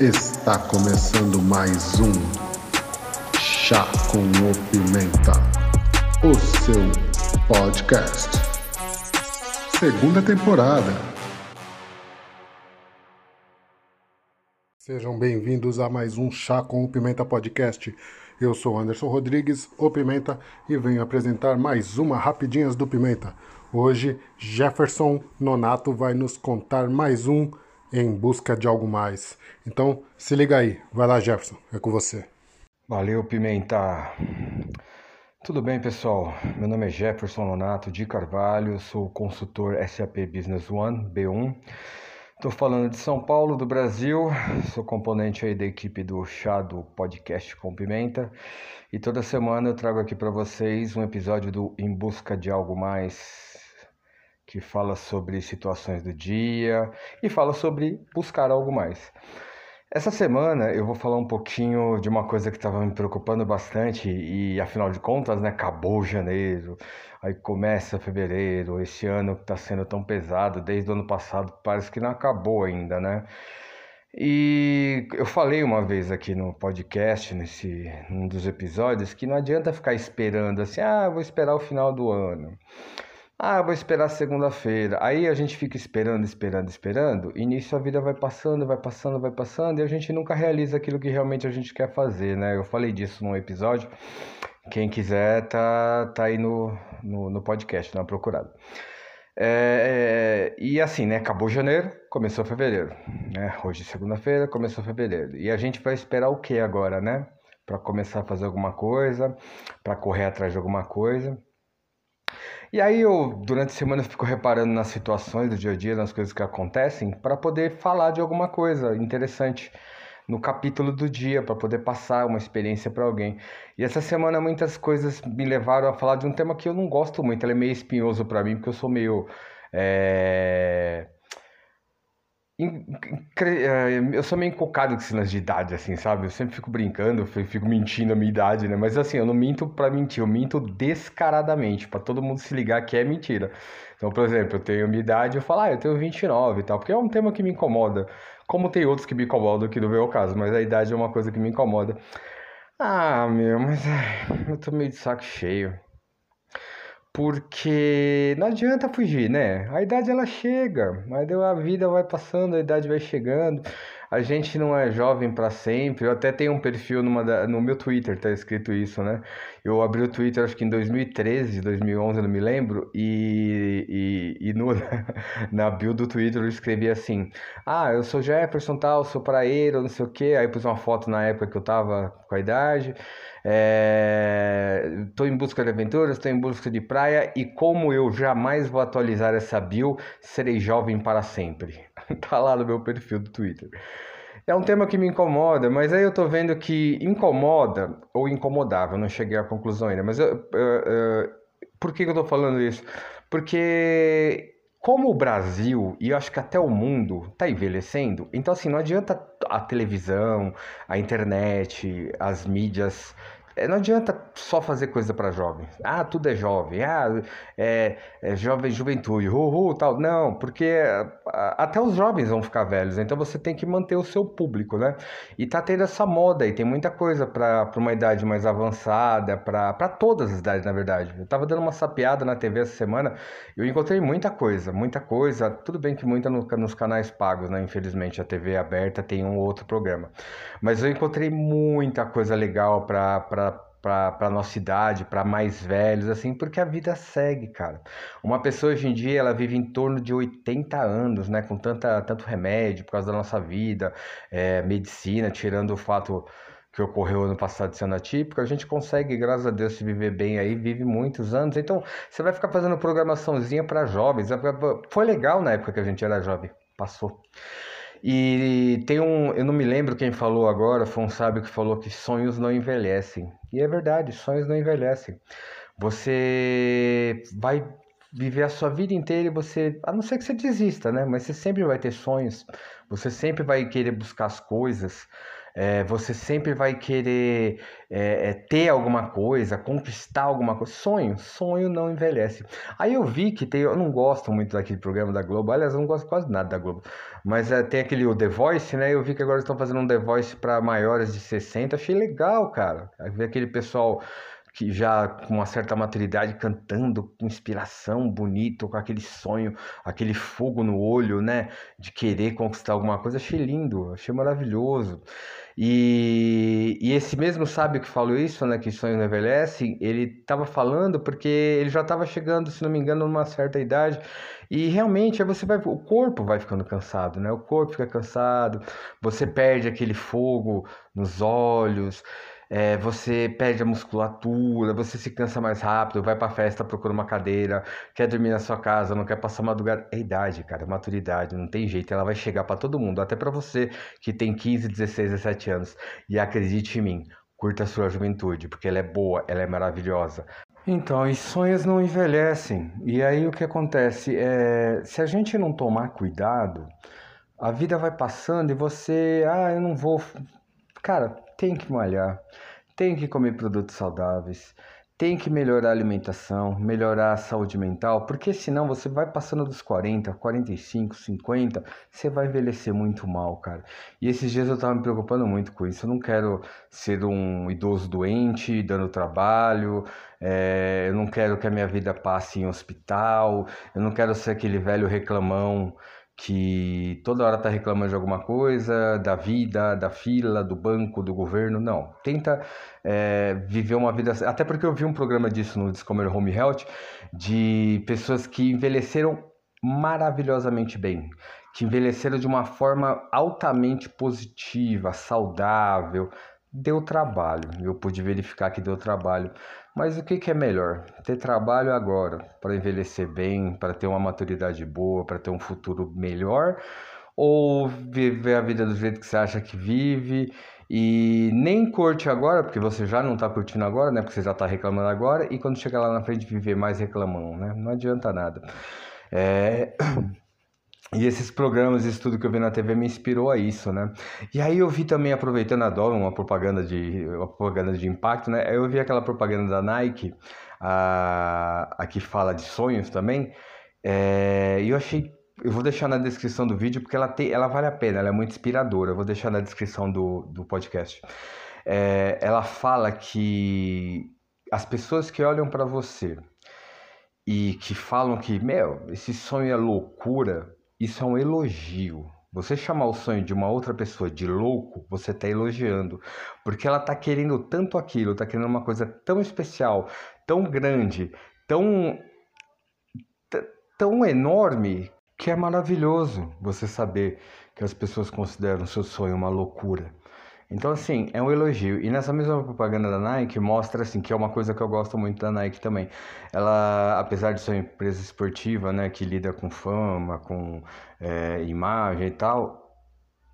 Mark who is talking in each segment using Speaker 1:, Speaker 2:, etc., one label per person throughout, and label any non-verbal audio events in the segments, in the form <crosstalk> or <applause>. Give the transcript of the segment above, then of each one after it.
Speaker 1: Está começando mais um Chá com o Pimenta, o seu podcast. Segunda temporada. Sejam bem-vindos a mais um Chá com o Pimenta podcast. Eu sou Anderson Rodrigues, o Pimenta, e venho apresentar mais uma Rapidinhas do Pimenta. Hoje, Jefferson Nonato vai nos contar mais um em busca de algo mais. Então, se liga aí. Vai lá, Jefferson. É com você.
Speaker 2: Valeu, Pimenta. Tudo bem, pessoal? Meu nome é Jefferson Nonato de Carvalho, sou consultor SAP Business One B1. Estou falando de São Paulo, do Brasil. Sou componente aí da equipe do Chá do Podcast com Pimenta. E toda semana eu trago aqui para vocês um episódio do Em Busca de Algo Mais que fala sobre situações do dia e fala sobre buscar algo mais. Essa semana eu vou falar um pouquinho de uma coisa que estava me preocupando bastante e afinal de contas, né, acabou janeiro, aí começa fevereiro, esse ano que está sendo tão pesado, desde o ano passado parece que não acabou ainda, né? E eu falei uma vez aqui no podcast, nesse um dos episódios, que não adianta ficar esperando assim, ah, vou esperar o final do ano. Ah, vou esperar segunda-feira. Aí a gente fica esperando, esperando, esperando, e nisso a vida vai passando, vai passando, vai passando, e a gente nunca realiza aquilo que realmente a gente quer fazer, né? Eu falei disso num episódio. Quem quiser, tá, tá aí no, no, no podcast, na procurada. É, é, e assim, né? Acabou janeiro, começou fevereiro. Né? Hoje, segunda-feira, começou fevereiro. E a gente vai esperar o que agora, né? Para começar a fazer alguma coisa, para correr atrás de alguma coisa. E aí eu, durante a semana, fico reparando nas situações do dia a dia, nas coisas que acontecem, para poder falar de alguma coisa interessante no capítulo do dia, para poder passar uma experiência para alguém. E essa semana muitas coisas me levaram a falar de um tema que eu não gosto muito, ele é meio espinhoso para mim, porque eu sou meio. É eu sou meio encocado com cenas de idade, assim, sabe? Eu sempre fico brincando, fico mentindo a minha idade, né? Mas assim, eu não minto pra mentir, eu minto descaradamente, para todo mundo se ligar que é mentira. Então, por exemplo, eu tenho minha idade, eu falo, ah, eu tenho 29 e tal, porque é um tema que me incomoda. Como tem outros que me incomodam, que não veio o caso, mas a idade é uma coisa que me incomoda. Ah, meu, mas eu tô meio de saco cheio porque não adianta fugir, né? A idade ela chega, mas a vida vai passando, a idade vai chegando. A gente não é jovem para sempre. Eu até tenho um perfil numa da, no meu Twitter, tá escrito isso, né? Eu abri o Twitter acho que em 2013, 2011, não me lembro, e, e, e no, <laughs> na bio do Twitter eu escrevi assim: Ah, eu sou Jefferson, tal, sou praeiro, não sei o quê. Aí pus uma foto na época que eu tava com a idade. Estou é, em busca de aventuras, estou em busca de praia e como eu jamais vou atualizar essa bio, serei jovem para sempre. <laughs> tá lá no meu perfil do Twitter. É um tema que me incomoda, mas aí eu tô vendo que incomoda ou incomodava, eu não cheguei à conclusão ainda. Mas eu, por que, eu tô falando isso? Porque como o Brasil e eu acho que até o mundo está envelhecendo, então assim, não adianta a televisão, a internet, as mídias não adianta só fazer coisa para jovens. Ah, tudo é jovem. Ah, é, é jovem juventude. Uhul, tal. Não, porque até os jovens vão ficar velhos. Então você tem que manter o seu público, né? E tá tendo essa moda e tem muita coisa para uma idade mais avançada, para todas as idades, na verdade. Eu tava dando uma sapeada na TV essa semana eu encontrei muita coisa, muita coisa. Tudo bem que muita no, nos canais pagos, né? Infelizmente a TV aberta tem um ou outro programa. Mas eu encontrei muita coisa legal para para nossa idade, para mais velhos, assim, porque a vida segue, cara. Uma pessoa hoje em dia, ela vive em torno de 80 anos, né, com tanta, tanto remédio por causa da nossa vida, é, medicina, tirando o fato que ocorreu ano passado sendo atípico, a gente consegue, graças a Deus, se viver bem aí, vive muitos anos. Então, você vai ficar fazendo programaçãozinha para jovens. Foi legal na época que a gente era jovem, passou. E tem um, eu não me lembro quem falou agora, foi um sábio que falou que sonhos não envelhecem. E é verdade, sonhos não envelhecem. Você vai viver a sua vida inteira e você, a não ser que você desista, né? Mas você sempre vai ter sonhos, você sempre vai querer buscar as coisas, é, você sempre vai querer é, é, ter alguma coisa, conquistar alguma coisa. Sonho, sonho não envelhece. Aí eu vi que tem, eu não gosto muito daquele programa da Globo, aliás, eu não gosto quase nada da Globo, mas é, tem aquele o The Voice, né? Eu vi que agora estão fazendo um The Voice para maiores de 60, achei legal, cara. Ver aquele pessoal que já com uma certa maturidade cantando com inspiração, bonito, com aquele sonho, aquele fogo no olho, né, de querer conquistar alguma coisa, achei lindo, achei maravilhoso. E, e esse mesmo sábio que falou isso, né, que sonho não envelhece, ele estava falando porque ele já estava chegando, se não me engano, numa certa idade e realmente você vai, o corpo vai ficando cansado, né? O corpo fica cansado, você perde aquele fogo nos olhos é, você perde a musculatura, você se cansa mais rápido, vai pra festa, procura uma cadeira, quer dormir na sua casa, não quer passar madrugada. É idade, cara, maturidade, não tem jeito, ela vai chegar para todo mundo, até para você que tem 15, 16, 17 anos. E acredite em mim, curta a sua juventude, porque ela é boa, ela é maravilhosa. Então, e sonhos não envelhecem. E aí o que acontece? É, se a gente não tomar cuidado, a vida vai passando e você, ah, eu não vou. Cara, tem que malhar, tem que comer produtos saudáveis, tem que melhorar a alimentação, melhorar a saúde mental, porque senão você vai passando dos 40, 45, 50, você vai envelhecer muito mal, cara. E esses dias eu tava me preocupando muito com isso. Eu não quero ser um idoso doente, dando trabalho, é, eu não quero que a minha vida passe em hospital, eu não quero ser aquele velho reclamão que toda hora está reclamando de alguma coisa, da vida, da fila, do banco, do governo. Não. Tenta é, viver uma vida. Até porque eu vi um programa disso no Discover Home Health, de pessoas que envelheceram maravilhosamente bem, que envelheceram de uma forma altamente positiva, saudável. Deu trabalho, eu pude verificar que deu trabalho. Mas o que, que é melhor? Ter trabalho agora para envelhecer bem, para ter uma maturidade boa, para ter um futuro melhor? Ou viver a vida do jeito que você acha que vive e nem curte agora, porque você já não está curtindo agora, né? Porque você já está reclamando agora, e quando chegar lá na frente viver mais reclamando, né? Não adianta nada. É... E esses programas, isso tudo que eu vi na TV me inspirou a isso, né? E aí eu vi também, aproveitando, adoro uma propaganda de, uma propaganda de impacto, né? Eu vi aquela propaganda da Nike, a, a que fala de sonhos também, é, e eu achei eu vou deixar na descrição do vídeo porque ela, tem, ela vale a pena, ela é muito inspiradora. Eu vou deixar na descrição do, do podcast. É, ela fala que as pessoas que olham para você e que falam que, meu, esse sonho é loucura, isso é um elogio. Você chamar o sonho de uma outra pessoa de louco, você está elogiando. Porque ela está querendo tanto aquilo, está querendo uma coisa tão especial, tão grande, tão, tão enorme, que é maravilhoso você saber que as pessoas consideram seu sonho uma loucura. Então, assim, é um elogio. E nessa mesma propaganda da Nike, mostra, assim, que é uma coisa que eu gosto muito da Nike também. Ela, apesar de ser uma empresa esportiva, né, que lida com fama, com é, imagem e tal,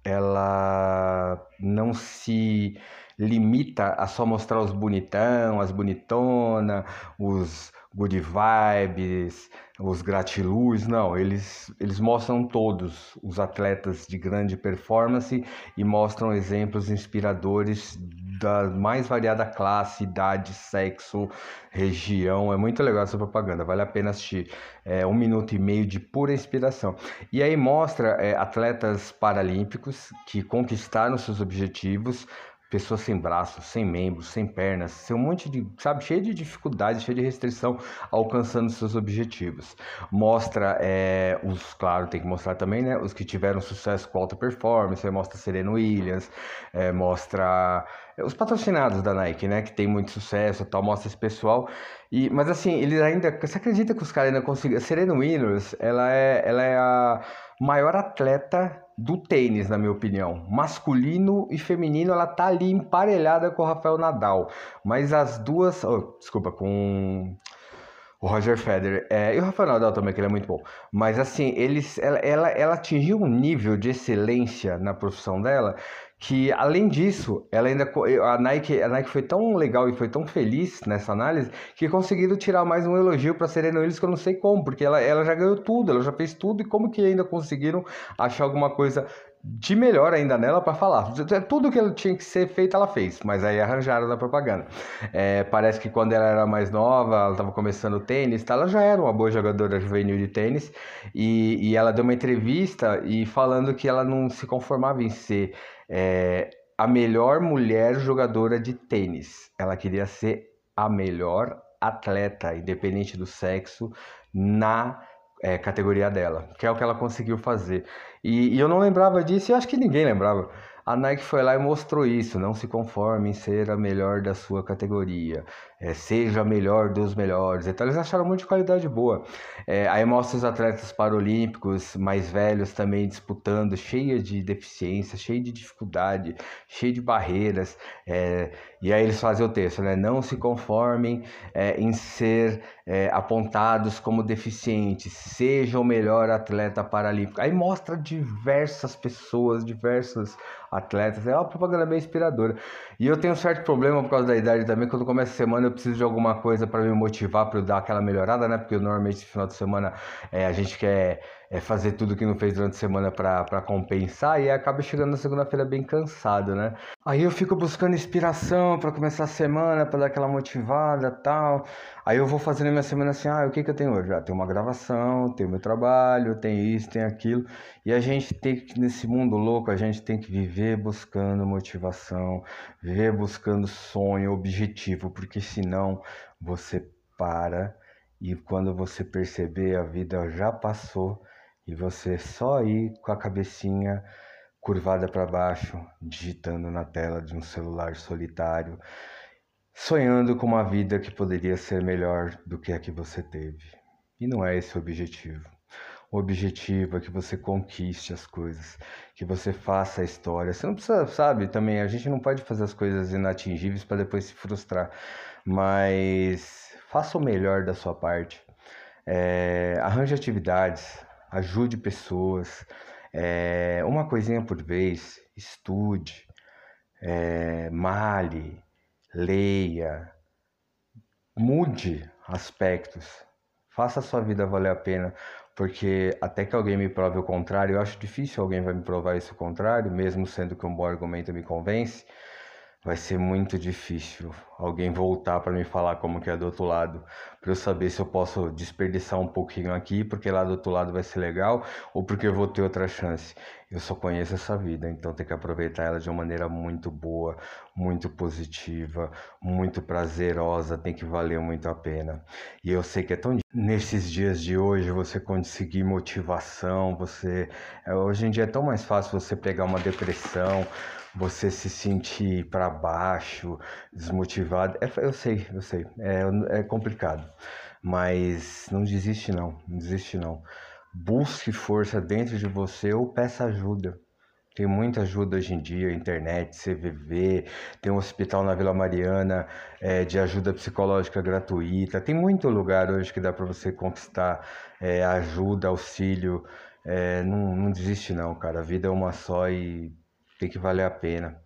Speaker 2: ela não se limita a só mostrar os bonitão, as bonitona, os good vibes, os gratiluz, não, eles, eles mostram todos os atletas de grande performance e mostram exemplos inspiradores da mais variada classe, idade, sexo, região. É muito legal essa propaganda, vale a pena assistir. É um minuto e meio de pura inspiração. E aí mostra é, atletas paralímpicos que conquistaram seus objetivos pessoas sem braços, sem membros, sem pernas, sem um monte de, sabe, cheio de dificuldades, cheio de restrição, alcançando seus objetivos. Mostra é, os, claro, tem que mostrar também, né, os que tiveram sucesso com alta performance, mostra Serena Williams, é, mostra os patrocinados da Nike, né, que tem muito sucesso, tal, mostra esse pessoal. E, mas assim, eles ainda, você acredita que os caras ainda conseguem? Serena Williams, ela é, ela é a maior atleta do tênis, na minha opinião. Masculino e feminino, ela tá ali emparelhada com o Rafael Nadal. Mas as duas. Oh, desculpa, com o O Roger Federer. É, e o Rafael Nadal também, que ele é muito bom. Mas assim, eles, ela, ela, ela atingiu um nível de excelência na profissão dela que além disso, ela ainda a Nike, a Nike foi tão legal e foi tão feliz nessa análise que conseguiram tirar mais um elogio para Serena Williams que eu não sei como, porque ela, ela já ganhou tudo, ela já fez tudo e como que ainda conseguiram achar alguma coisa de melhor ainda nela para falar. Tudo que ela tinha que ser feito, ela fez, mas aí arranjaram na propaganda. É, parece que quando ela era mais nova, ela estava começando tênis, tá? ela já era uma boa jogadora juvenil de tênis, e, e ela deu uma entrevista e falando que ela não se conformava em ser é, a melhor mulher jogadora de tênis. Ela queria ser a melhor atleta, independente do sexo, na é, categoria dela, que é o que ela conseguiu fazer. E, e eu não lembrava disso e acho que ninguém lembrava. A Nike foi lá e mostrou isso. Não se conforme em ser a melhor da sua categoria. É, seja a melhor dos melhores. Então eles acharam muito de qualidade boa. É, aí mostra os atletas paralímpicos mais velhos também disputando, cheia de deficiência, cheia de dificuldade, cheia de barreiras. É, e aí eles fazem o texto, né? Não se conformem é, em ser é, apontados como deficientes. Seja o melhor atleta paralímpico. Aí mostra diversas pessoas, diversas atletas. É uma propaganda bem inspiradora. E eu tenho um certo problema por causa da idade também. Quando começa a semana, eu preciso de alguma coisa para me motivar, para eu dar aquela melhorada, né? Porque normalmente no final de semana é, a gente quer é, fazer tudo que não fez durante a semana para compensar e acaba chegando na segunda-feira bem cansado, né? Aí eu fico buscando inspiração para começar a semana, para dar aquela motivada tal. Aí eu vou fazendo a minha semana assim, ah, o que que eu tenho hoje? Ah, tenho uma gravação, tenho meu trabalho, tem isso, tem aquilo. E a gente tem que, nesse mundo louco, a gente tem que viver buscando motivação, viver buscando sonho, objetivo, porque senão você para e quando você perceber a vida já passou e você só ir com a cabecinha curvada para baixo, digitando na tela de um celular solitário, sonhando com uma vida que poderia ser melhor do que a que você teve. E não é esse o objetivo. O objetivo é que você conquiste as coisas, que você faça a história. Você não precisa, sabe, também, a gente não pode fazer as coisas inatingíveis para depois se frustrar, mas faça o melhor da sua parte. É, arranje atividades, ajude pessoas, é, uma coisinha por vez, estude, é, male, leia, mude aspectos, faça a sua vida valer a pena, porque até que alguém me prove o contrário, eu acho difícil alguém vai me provar isso contrário, mesmo sendo que um bom argumento me convence vai ser muito difícil alguém voltar para me falar como que é do outro lado, para eu saber se eu posso desperdiçar um pouquinho aqui, porque lá do outro lado vai ser legal, ou porque eu vou ter outra chance. Eu só conheço essa vida, então tem que aproveitar ela de uma maneira muito boa, muito positiva, muito prazerosa, tem que valer muito a pena. E eu sei que é tão nesses dias de hoje você conseguir motivação, você é, hoje em dia é tão mais fácil você pegar uma depressão, você se sentir para baixo, desmotivado. É, eu sei, eu sei, é, é complicado, mas não desiste não, não desiste não. Busque força dentro de você ou peça ajuda. Tem muita ajuda hoje em dia, internet, CVV, tem um hospital na Vila Mariana é, de ajuda psicológica gratuita. Tem muito lugar hoje que dá para você conquistar é, ajuda, auxílio. É, não, não desiste não, cara. A vida é uma só e tem que valer a pena.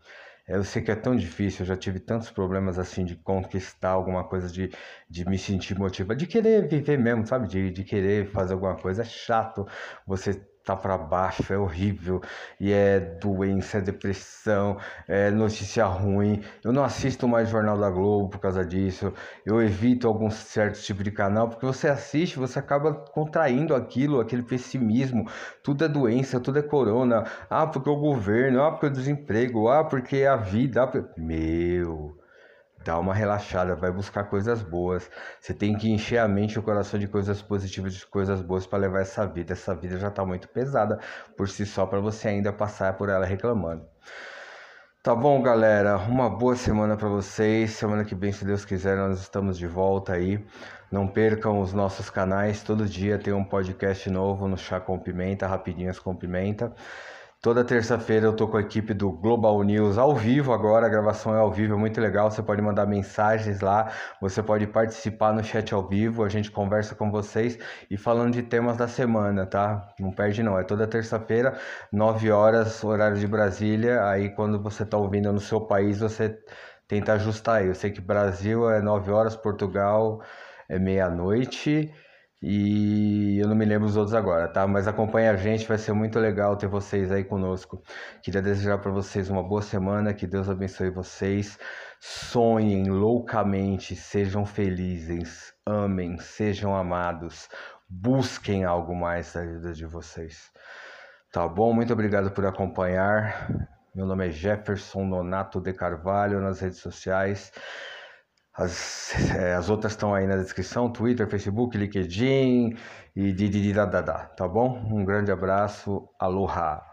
Speaker 2: É, eu sei que é tão difícil, eu já tive tantos problemas assim de conquistar alguma coisa, de, de me sentir motivado, de querer viver mesmo, sabe? De, de querer fazer alguma coisa. É chato você tá para baixo, é horrível, e é doença, é depressão, é notícia ruim. Eu não assisto mais Jornal da Globo por causa disso, eu evito algum certo tipo de canal, porque você assiste, você acaba contraindo aquilo, aquele pessimismo. Tudo é doença, tudo é corona. Ah, porque o governo, ah, porque o desemprego, ah, porque a vida. Ah, porque... Meu dá uma relaxada, vai buscar coisas boas. Você tem que encher a mente e o coração de coisas positivas, de coisas boas para levar essa vida. Essa vida já está muito pesada por si só para você ainda passar por ela reclamando. Tá bom, galera? Uma boa semana para vocês. Semana que vem, se Deus quiser, nós estamos de volta aí. Não percam os nossos canais. Todo dia tem um podcast novo no Chá com Pimenta, Rapidinhas com Pimenta. Toda terça-feira eu tô com a equipe do Global News ao vivo agora, a gravação é ao vivo, é muito legal. Você pode mandar mensagens lá, você pode participar no chat ao vivo, a gente conversa com vocês e falando de temas da semana, tá? Não perde não, é toda terça-feira, 9 horas, horário de Brasília. Aí quando você tá ouvindo no seu país, você tenta ajustar aí. Eu sei que Brasil é 9 horas, Portugal é meia-noite. E eu não me lembro os outros agora, tá? Mas acompanhe a gente, vai ser muito legal ter vocês aí conosco. Queria desejar para vocês uma boa semana, que Deus abençoe vocês. Sonhem loucamente, sejam felizes, amem, sejam amados, busquem algo mais da vida de vocês. Tá bom? Muito obrigado por acompanhar. Meu nome é Jefferson Nonato de Carvalho nas redes sociais. As, é, <laughs> as outras estão aí na descrição: Twitter, Facebook, LinkedIn e da, tá bom? Um grande abraço, aloha!